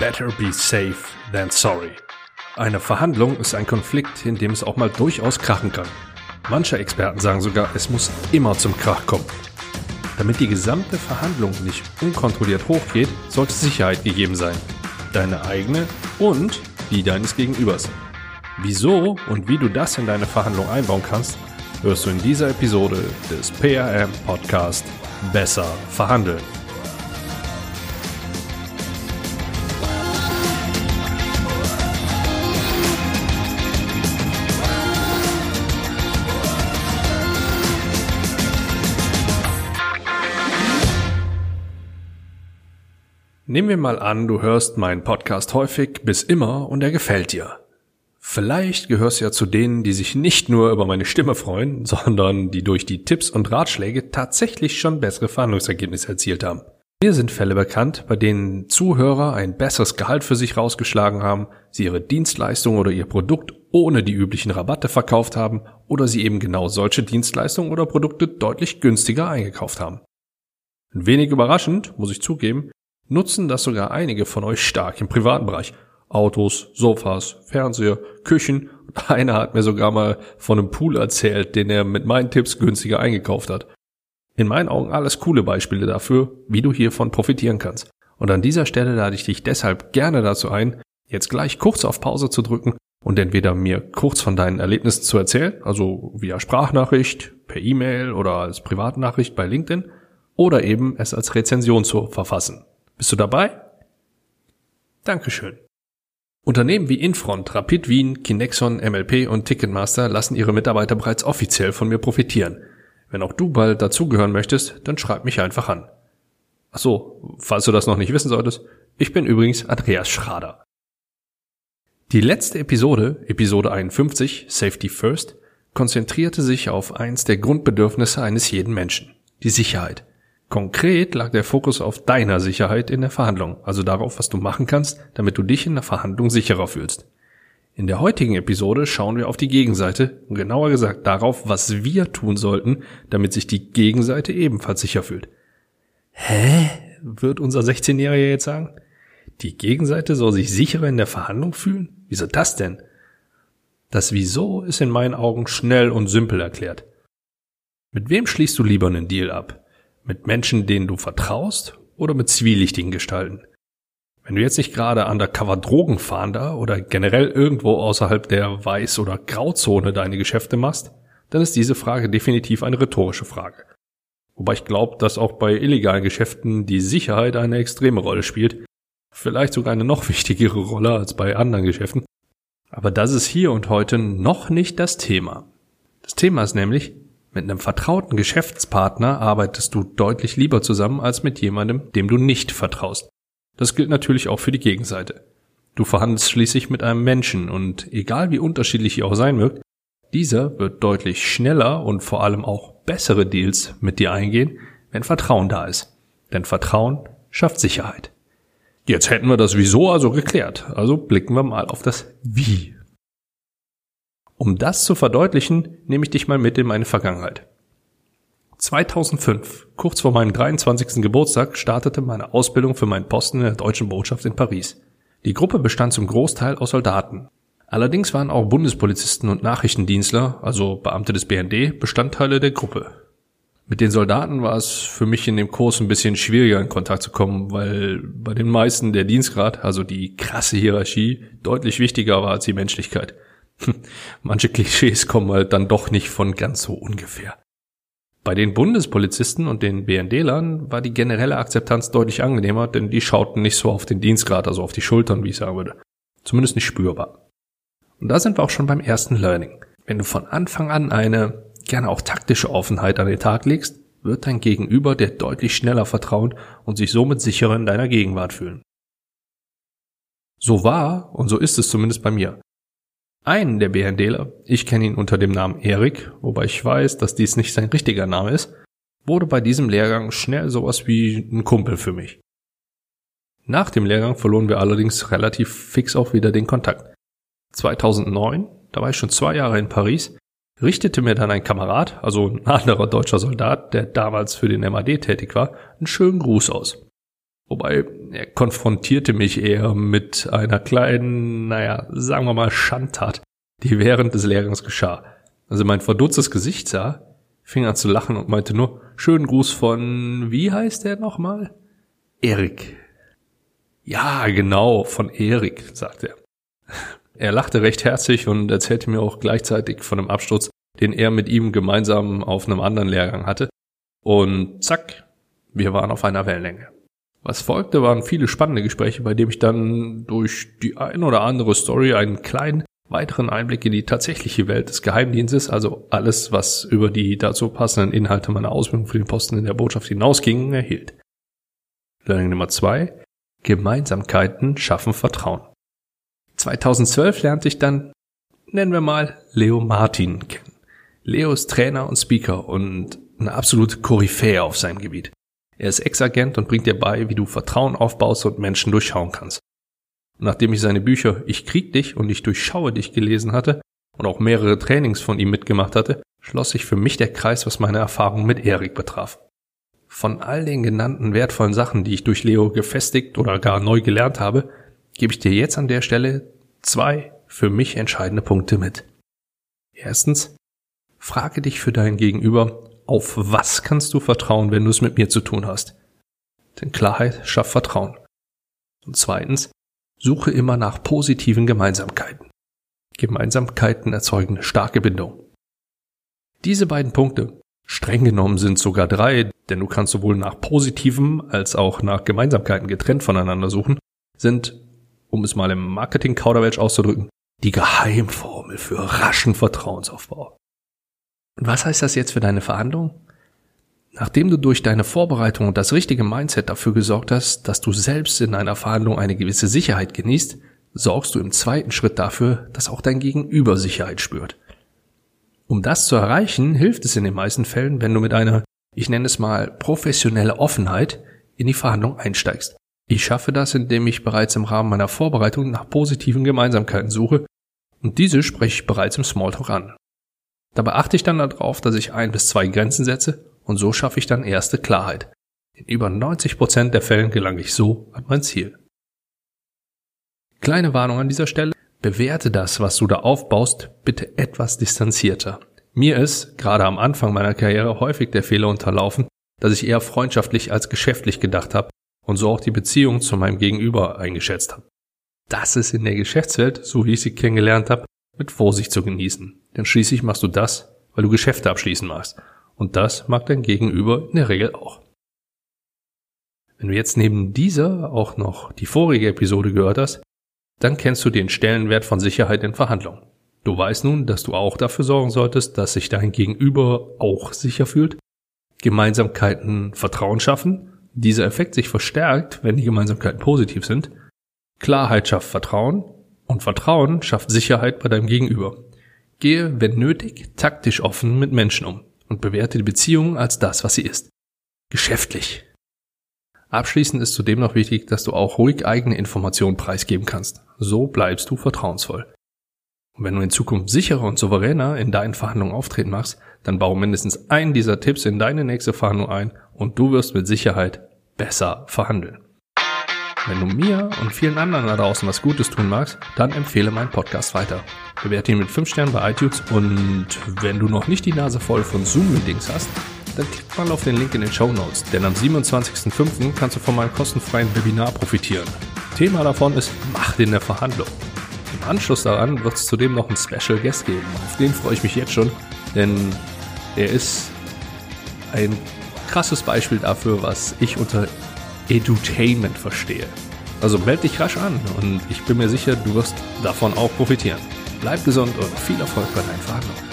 Better be safe than sorry. Eine Verhandlung ist ein Konflikt, in dem es auch mal durchaus krachen kann. Manche Experten sagen sogar, es muss immer zum Krach kommen. Damit die gesamte Verhandlung nicht unkontrolliert hochgeht, sollte Sicherheit gegeben sein. Deine eigene und die deines Gegenübers. Wieso und wie du das in deine Verhandlung einbauen kannst, hörst du in dieser Episode des PRM Podcast Besser verhandeln. Nehmen wir mal an, du hörst meinen Podcast häufig bis immer und er gefällt dir. Vielleicht gehörst du ja zu denen, die sich nicht nur über meine Stimme freuen, sondern die durch die Tipps und Ratschläge tatsächlich schon bessere Verhandlungsergebnisse erzielt haben. Mir sind Fälle bekannt, bei denen Zuhörer ein besseres Gehalt für sich rausgeschlagen haben, sie ihre Dienstleistung oder ihr Produkt ohne die üblichen Rabatte verkauft haben oder sie eben genau solche Dienstleistungen oder Produkte deutlich günstiger eingekauft haben. Ein wenig überraschend, muss ich zugeben, nutzen das sogar einige von euch stark im privaten Bereich. Autos, Sofas, Fernseher, Küchen und einer hat mir sogar mal von einem Pool erzählt, den er mit meinen Tipps günstiger eingekauft hat. In meinen Augen alles coole Beispiele dafür, wie du hiervon profitieren kannst. Und an dieser Stelle lade ich dich deshalb gerne dazu ein, jetzt gleich kurz auf Pause zu drücken und entweder mir kurz von deinen Erlebnissen zu erzählen, also via Sprachnachricht, per E-Mail oder als Privatnachricht bei LinkedIn, oder eben es als Rezension zu verfassen. Bist du dabei? Dankeschön. Unternehmen wie Infront, Rapid Wien, Kinexon, MLP und Ticketmaster lassen ihre Mitarbeiter bereits offiziell von mir profitieren. Wenn auch du bald dazugehören möchtest, dann schreib mich einfach an. Ach so, falls du das noch nicht wissen solltest, ich bin übrigens Andreas Schrader. Die letzte Episode, Episode 51, Safety First, konzentrierte sich auf eins der Grundbedürfnisse eines jeden Menschen, die Sicherheit. Konkret lag der Fokus auf deiner Sicherheit in der Verhandlung, also darauf, was du machen kannst, damit du dich in der Verhandlung sicherer fühlst. In der heutigen Episode schauen wir auf die Gegenseite und genauer gesagt darauf, was wir tun sollten, damit sich die Gegenseite ebenfalls sicher fühlt. Hä? wird unser 16-Jähriger jetzt sagen? Die Gegenseite soll sich sicherer in der Verhandlung fühlen? Wieso das denn? Das Wieso ist in meinen Augen schnell und simpel erklärt. Mit wem schließt du lieber einen Deal ab? Mit Menschen, denen du vertraust oder mit zwielichtigen Gestalten? Wenn du jetzt nicht gerade undercover Drogenfahnder oder generell irgendwo außerhalb der Weiß- oder Grauzone deine Geschäfte machst, dann ist diese Frage definitiv eine rhetorische Frage. Wobei ich glaube, dass auch bei illegalen Geschäften die Sicherheit eine extreme Rolle spielt, vielleicht sogar eine noch wichtigere Rolle als bei anderen Geschäften. Aber das ist hier und heute noch nicht das Thema. Das Thema ist nämlich, mit einem vertrauten Geschäftspartner arbeitest du deutlich lieber zusammen als mit jemandem, dem du nicht vertraust. Das gilt natürlich auch für die Gegenseite. Du verhandelst schließlich mit einem Menschen und egal wie unterschiedlich ihr auch sein mögt, dieser wird deutlich schneller und vor allem auch bessere Deals mit dir eingehen, wenn Vertrauen da ist. Denn Vertrauen schafft Sicherheit. Jetzt hätten wir das Wieso also geklärt. Also blicken wir mal auf das Wie. Um das zu verdeutlichen, nehme ich dich mal mit in meine Vergangenheit. 2005, kurz vor meinem 23. Geburtstag, startete meine Ausbildung für meinen Posten in der deutschen Botschaft in Paris. Die Gruppe bestand zum Großteil aus Soldaten. Allerdings waren auch Bundespolizisten und Nachrichtendienstler, also Beamte des BND, Bestandteile der Gruppe. Mit den Soldaten war es für mich in dem Kurs ein bisschen schwieriger in Kontakt zu kommen, weil bei den meisten der Dienstgrad, also die krasse Hierarchie, deutlich wichtiger war als die Menschlichkeit. Manche Klischees kommen halt dann doch nicht von ganz so ungefähr. Bei den Bundespolizisten und den BND-Lern war die generelle Akzeptanz deutlich angenehmer, denn die schauten nicht so auf den Dienstgrad, also auf die Schultern, wie ich sagen würde. Zumindest nicht spürbar. Und da sind wir auch schon beim ersten Learning. Wenn du von Anfang an eine, gerne auch taktische Offenheit an den Tag legst, wird dein Gegenüber dir deutlich schneller vertrauen und sich somit sicherer in deiner Gegenwart fühlen. So war und so ist es zumindest bei mir. Einen der BNDler, ich kenne ihn unter dem Namen Erik, wobei ich weiß, dass dies nicht sein richtiger Name ist, wurde bei diesem Lehrgang schnell sowas wie ein Kumpel für mich. Nach dem Lehrgang verloren wir allerdings relativ fix auch wieder den Kontakt. 2009, da war ich schon zwei Jahre in Paris, richtete mir dann ein Kamerad, also ein anderer deutscher Soldat, der damals für den MAD tätig war, einen schönen Gruß aus. Wobei er konfrontierte mich eher mit einer kleinen, naja, sagen wir mal Schandtat, die während des Lehrgangs geschah. Also mein verdutztes Gesicht sah, fing an zu lachen und meinte nur, schönen Gruß von, wie heißt der nochmal? Erik. Ja, genau, von Erik, sagte er. Er lachte recht herzlich und erzählte mir auch gleichzeitig von einem Absturz, den er mit ihm gemeinsam auf einem anderen Lehrgang hatte. Und zack, wir waren auf einer Wellenlänge. Was folgte, waren viele spannende Gespräche, bei denen ich dann durch die ein oder andere Story einen kleinen weiteren Einblick in die tatsächliche Welt des Geheimdienstes, also alles, was über die dazu passenden Inhalte meiner Ausbildung für den Posten in der Botschaft hinausging, erhielt. Learning Nummer zwei: Gemeinsamkeiten schaffen Vertrauen. 2012 lernte ich dann, nennen wir mal, Leo Martin kennen. Leo ist Trainer und Speaker und eine absolute Koryphäe auf seinem Gebiet. Er ist Ex-Agent und bringt dir bei, wie du Vertrauen aufbaust und Menschen durchschauen kannst. Und nachdem ich seine Bücher Ich krieg dich und Ich durchschaue dich gelesen hatte und auch mehrere Trainings von ihm mitgemacht hatte, schloss sich für mich der Kreis, was meine Erfahrung mit Erik betraf. Von all den genannten wertvollen Sachen, die ich durch Leo gefestigt oder gar neu gelernt habe, gebe ich dir jetzt an der Stelle zwei für mich entscheidende Punkte mit. Erstens, frage dich für dein Gegenüber, auf was kannst du vertrauen, wenn du es mit mir zu tun hast? Denn Klarheit schafft Vertrauen. Und zweitens, suche immer nach positiven Gemeinsamkeiten. Gemeinsamkeiten erzeugen eine starke Bindung. Diese beiden Punkte, streng genommen sind sogar drei, denn du kannst sowohl nach positiven als auch nach Gemeinsamkeiten getrennt voneinander suchen, sind, um es mal im Marketing-Kauderwelsch auszudrücken, die Geheimformel für raschen Vertrauensaufbau. Und was heißt das jetzt für deine Verhandlung? Nachdem du durch deine Vorbereitung und das richtige Mindset dafür gesorgt hast, dass du selbst in einer Verhandlung eine gewisse Sicherheit genießt, sorgst du im zweiten Schritt dafür, dass auch dein Gegenüber Sicherheit spürt. Um das zu erreichen, hilft es in den meisten Fällen, wenn du mit einer, ich nenne es mal, professionelle Offenheit in die Verhandlung einsteigst. Ich schaffe das, indem ich bereits im Rahmen meiner Vorbereitung nach positiven Gemeinsamkeiten suche und diese spreche ich bereits im Smalltalk an. Dabei achte ich dann darauf, dass ich ein bis zwei Grenzen setze und so schaffe ich dann erste Klarheit. In über 90 Prozent der Fällen gelange ich so an mein Ziel. Kleine Warnung an dieser Stelle. Bewerte das, was du da aufbaust, bitte etwas distanzierter. Mir ist, gerade am Anfang meiner Karriere, häufig der Fehler unterlaufen, dass ich eher freundschaftlich als geschäftlich gedacht habe und so auch die Beziehung zu meinem Gegenüber eingeschätzt habe. Das ist in der Geschäftswelt, so wie ich sie kennengelernt habe, mit Vorsicht zu genießen. Denn schließlich machst du das, weil du Geschäfte abschließen magst. Und das mag dein Gegenüber in der Regel auch. Wenn du jetzt neben dieser auch noch die vorige Episode gehört hast, dann kennst du den Stellenwert von Sicherheit in Verhandlungen. Du weißt nun, dass du auch dafür sorgen solltest, dass sich dein Gegenüber auch sicher fühlt, Gemeinsamkeiten Vertrauen schaffen, dieser Effekt sich verstärkt, wenn die Gemeinsamkeiten positiv sind, Klarheit schafft Vertrauen und Vertrauen schafft Sicherheit bei deinem Gegenüber. Gehe, wenn nötig, taktisch offen mit Menschen um und bewerte die Beziehung als das, was sie ist. Geschäftlich. Abschließend ist zudem noch wichtig, dass du auch ruhig eigene Informationen preisgeben kannst. So bleibst du vertrauensvoll. Und wenn du in Zukunft sicherer und souveräner in deinen Verhandlungen auftreten machst, dann baue mindestens einen dieser Tipps in deine nächste Verhandlung ein und du wirst mit Sicherheit besser verhandeln. Wenn du mir und vielen anderen da draußen was Gutes tun magst, dann empfehle meinen Podcast weiter. Bewerte ihn mit 5 Sternen bei iTunes und wenn du noch nicht die Nase voll von Zoom-Meetings hast, dann klick mal auf den Link in den Show Notes, denn am 27.05. kannst du von meinem kostenfreien Webinar profitieren. Thema davon ist Macht in der Verhandlung. Im Anschluss daran wird es zudem noch einen Special Guest geben. Auf den freue ich mich jetzt schon, denn er ist ein krasses Beispiel dafür, was ich unter Edutainment verstehe. Also melde dich rasch an und ich bin mir sicher, du wirst davon auch profitieren. Bleib gesund und viel Erfolg bei deinen Verhandlungen.